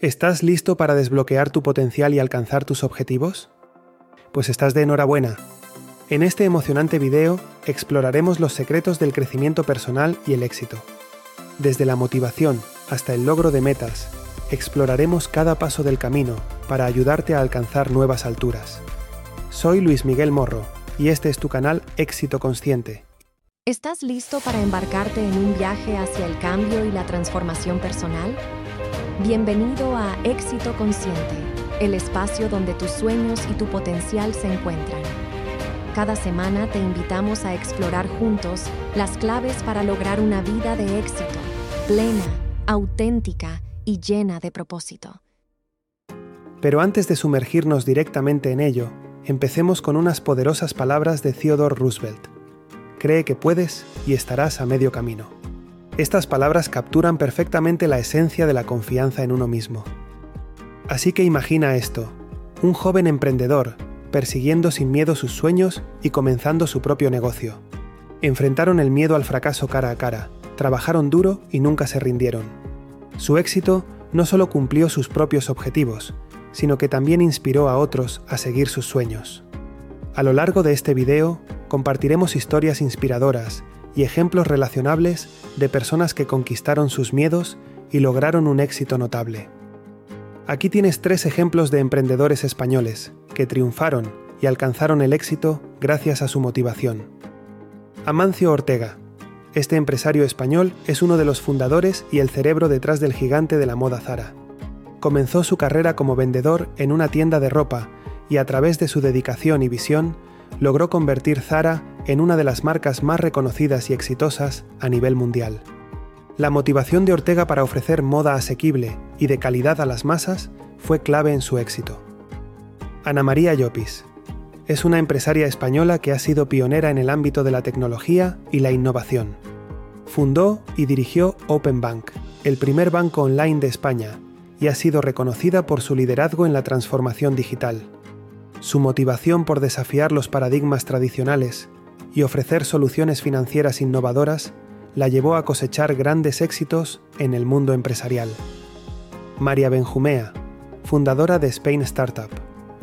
¿Estás listo para desbloquear tu potencial y alcanzar tus objetivos? Pues estás de enhorabuena. En este emocionante video exploraremos los secretos del crecimiento personal y el éxito. Desde la motivación hasta el logro de metas, exploraremos cada paso del camino para ayudarte a alcanzar nuevas alturas. Soy Luis Miguel Morro y este es tu canal Éxito Consciente. ¿Estás listo para embarcarte en un viaje hacia el cambio y la transformación personal? Bienvenido a Éxito Consciente, el espacio donde tus sueños y tu potencial se encuentran. Cada semana te invitamos a explorar juntos las claves para lograr una vida de éxito, plena, auténtica y llena de propósito. Pero antes de sumergirnos directamente en ello, empecemos con unas poderosas palabras de Theodore Roosevelt. Cree que puedes y estarás a medio camino. Estas palabras capturan perfectamente la esencia de la confianza en uno mismo. Así que imagina esto, un joven emprendedor persiguiendo sin miedo sus sueños y comenzando su propio negocio. Enfrentaron el miedo al fracaso cara a cara, trabajaron duro y nunca se rindieron. Su éxito no solo cumplió sus propios objetivos, sino que también inspiró a otros a seguir sus sueños. A lo largo de este video compartiremos historias inspiradoras y ejemplos relacionables de personas que conquistaron sus miedos y lograron un éxito notable. Aquí tienes tres ejemplos de emprendedores españoles que triunfaron y alcanzaron el éxito gracias a su motivación. Amancio Ortega. Este empresario español es uno de los fundadores y el cerebro detrás del gigante de la moda Zara. Comenzó su carrera como vendedor en una tienda de ropa y a través de su dedicación y visión logró convertir Zara en una de las marcas más reconocidas y exitosas a nivel mundial. La motivación de Ortega para ofrecer moda asequible y de calidad a las masas fue clave en su éxito. Ana María Llopis es una empresaria española que ha sido pionera en el ámbito de la tecnología y la innovación. Fundó y dirigió Open Bank, el primer banco online de España, y ha sido reconocida por su liderazgo en la transformación digital. Su motivación por desafiar los paradigmas tradicionales y ofrecer soluciones financieras innovadoras la llevó a cosechar grandes éxitos en el mundo empresarial. María Benjumea, fundadora de Spain Startup,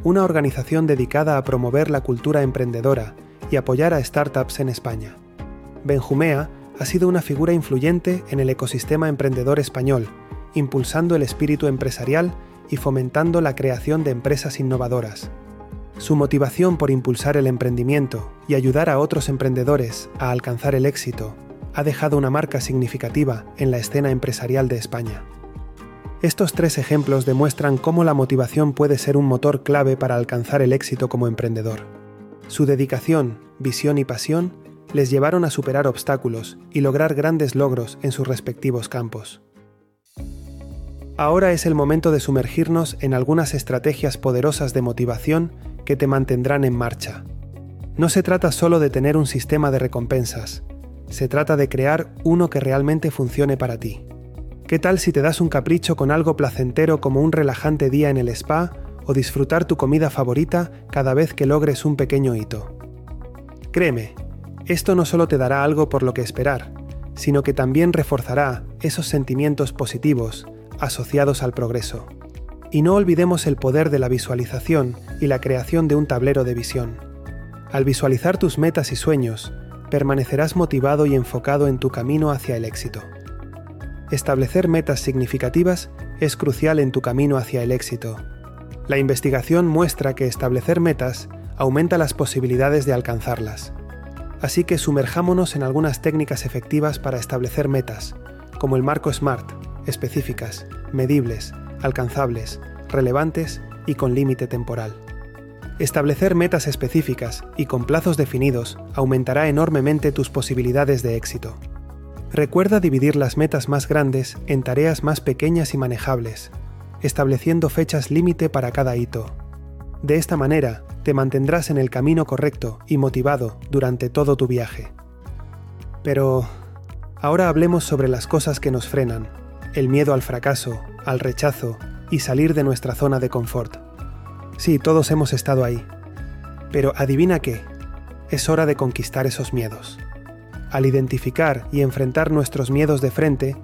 una organización dedicada a promover la cultura emprendedora y apoyar a startups en España. Benjumea ha sido una figura influyente en el ecosistema emprendedor español, impulsando el espíritu empresarial y fomentando la creación de empresas innovadoras. Su motivación por impulsar el emprendimiento y ayudar a otros emprendedores a alcanzar el éxito ha dejado una marca significativa en la escena empresarial de España. Estos tres ejemplos demuestran cómo la motivación puede ser un motor clave para alcanzar el éxito como emprendedor. Su dedicación, visión y pasión les llevaron a superar obstáculos y lograr grandes logros en sus respectivos campos. Ahora es el momento de sumergirnos en algunas estrategias poderosas de motivación que te mantendrán en marcha. No se trata solo de tener un sistema de recompensas, se trata de crear uno que realmente funcione para ti. ¿Qué tal si te das un capricho con algo placentero como un relajante día en el spa o disfrutar tu comida favorita cada vez que logres un pequeño hito? Créeme, esto no solo te dará algo por lo que esperar, sino que también reforzará esos sentimientos positivos asociados al progreso. Y no olvidemos el poder de la visualización y la creación de un tablero de visión. Al visualizar tus metas y sueños, permanecerás motivado y enfocado en tu camino hacia el éxito. Establecer metas significativas es crucial en tu camino hacia el éxito. La investigación muestra que establecer metas aumenta las posibilidades de alcanzarlas. Así que sumerjámonos en algunas técnicas efectivas para establecer metas, como el marco SMART, específicas, medibles, alcanzables, relevantes y con límite temporal. Establecer metas específicas y con plazos definidos aumentará enormemente tus posibilidades de éxito. Recuerda dividir las metas más grandes en tareas más pequeñas y manejables, estableciendo fechas límite para cada hito. De esta manera, te mantendrás en el camino correcto y motivado durante todo tu viaje. Pero, ahora hablemos sobre las cosas que nos frenan, el miedo al fracaso, al rechazo y salir de nuestra zona de confort. Sí, todos hemos estado ahí. Pero adivina qué, es hora de conquistar esos miedos. Al identificar y enfrentar nuestros miedos de frente,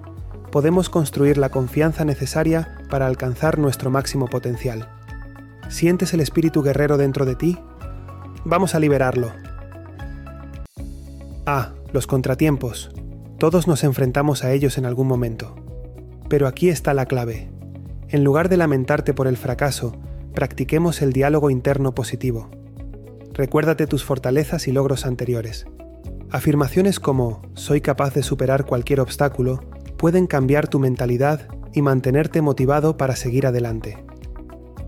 podemos construir la confianza necesaria para alcanzar nuestro máximo potencial. ¿Sientes el espíritu guerrero dentro de ti? Vamos a liberarlo. Ah, los contratiempos. Todos nos enfrentamos a ellos en algún momento. Pero aquí está la clave. En lugar de lamentarte por el fracaso, practiquemos el diálogo interno positivo. Recuérdate tus fortalezas y logros anteriores. Afirmaciones como soy capaz de superar cualquier obstáculo pueden cambiar tu mentalidad y mantenerte motivado para seguir adelante.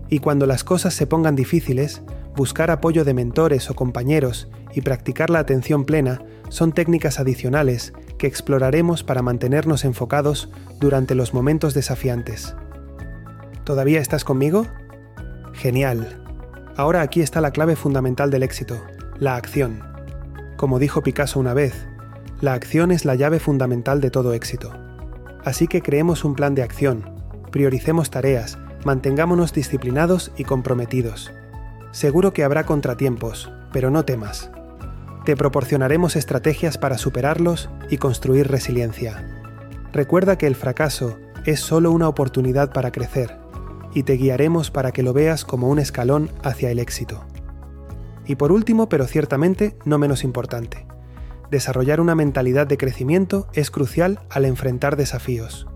Y cuando las cosas se pongan difíciles, buscar apoyo de mentores o compañeros y practicar la atención plena son técnicas adicionales que exploraremos para mantenernos enfocados durante los momentos desafiantes. ¿Todavía estás conmigo? Genial. Ahora aquí está la clave fundamental del éxito, la acción. Como dijo Picasso una vez, la acción es la llave fundamental de todo éxito. Así que creemos un plan de acción, prioricemos tareas, mantengámonos disciplinados y comprometidos. Seguro que habrá contratiempos, pero no temas. Te proporcionaremos estrategias para superarlos y construir resiliencia. Recuerda que el fracaso es solo una oportunidad para crecer y te guiaremos para que lo veas como un escalón hacia el éxito. Y por último, pero ciertamente no menos importante, desarrollar una mentalidad de crecimiento es crucial al enfrentar desafíos.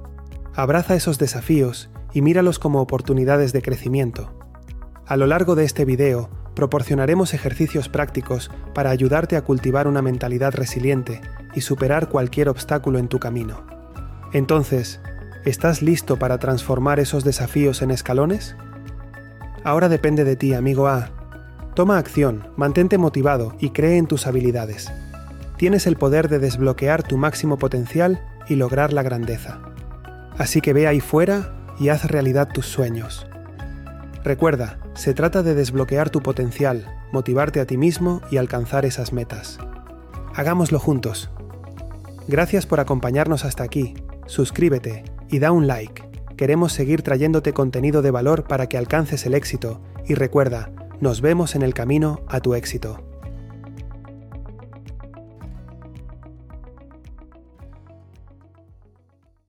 Abraza esos desafíos y míralos como oportunidades de crecimiento. A lo largo de este video, proporcionaremos ejercicios prácticos para ayudarte a cultivar una mentalidad resiliente y superar cualquier obstáculo en tu camino. Entonces, ¿Estás listo para transformar esos desafíos en escalones? Ahora depende de ti, amigo A. Toma acción, mantente motivado y cree en tus habilidades. Tienes el poder de desbloquear tu máximo potencial y lograr la grandeza. Así que ve ahí fuera y haz realidad tus sueños. Recuerda, se trata de desbloquear tu potencial, motivarte a ti mismo y alcanzar esas metas. Hagámoslo juntos. Gracias por acompañarnos hasta aquí. Suscríbete y da un like. Queremos seguir trayéndote contenido de valor para que alcances el éxito y recuerda, nos vemos en el camino a tu éxito.